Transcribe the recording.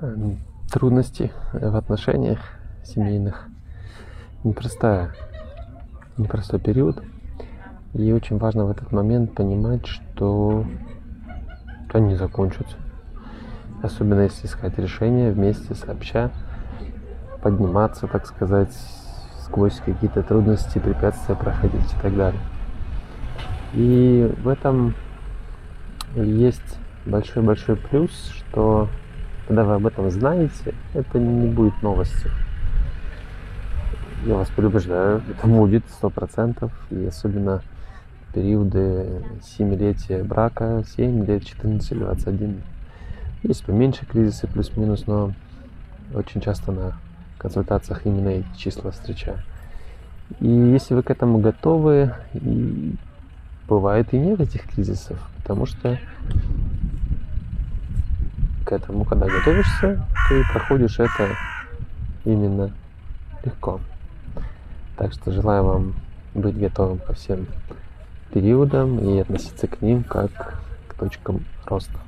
эм, трудности в отношениях семейных. Непростая, непростой период. И очень важно в этот момент понимать, что они закончатся. Особенно если искать решение вместе, сообща, подниматься, так сказать, сквозь какие-то трудности, препятствия проходить и так далее. И в этом есть большой-большой плюс, что когда вы об этом знаете, это не будет новостью. Я вас предупреждаю, это будет сто процентов, и особенно периоды семилетия брака, 7 лет, 14, 21. Есть поменьше кризисы, плюс-минус, но очень часто на консультациях именно эти числа встречаю. И если вы к этому готовы, и бывает и нет этих кризисов, потому что к этому, когда готовишься, ты проходишь это именно легко. Так что желаю вам быть готовым ко всем периодам и относиться к ним как к точкам роста.